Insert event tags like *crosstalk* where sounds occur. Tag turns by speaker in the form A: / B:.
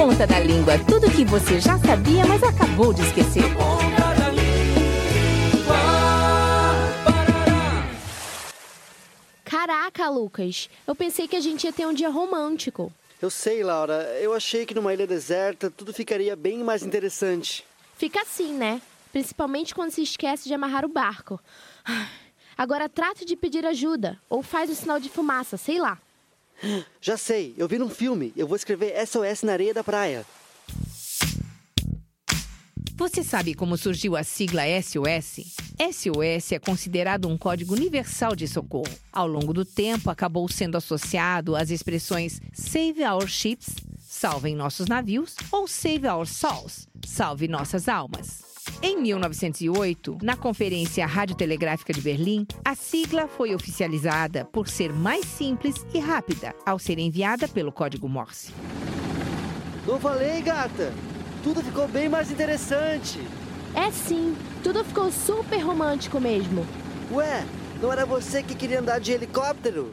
A: ponta da língua tudo que você já sabia, mas acabou de esquecer.
B: Caraca, Lucas, eu pensei que a gente ia ter um dia romântico.
C: Eu sei, Laura. Eu achei que numa ilha deserta tudo ficaria bem mais interessante.
B: Fica assim, né? Principalmente quando se esquece de amarrar o barco. Agora trate de pedir ajuda, ou faz um sinal de fumaça, sei lá. *gasps*
C: Já sei, eu vi num filme. Eu vou escrever SOS na areia da praia.
D: Você sabe como surgiu a sigla SOS? SOS é considerado um código universal de socorro. Ao longo do tempo, acabou sendo associado às expressões Save Our Ships, salvem nossos navios, ou Save Our Souls, salve nossas almas. Em 1908, na Conferência Radiotelegráfica de Berlim, a sigla foi oficializada por ser mais simples e rápida ao ser enviada pelo código Morse.
C: Não falei, gata! Tudo ficou bem mais interessante.
B: É sim, tudo ficou super romântico mesmo.
C: Ué, não era você que queria andar de helicóptero?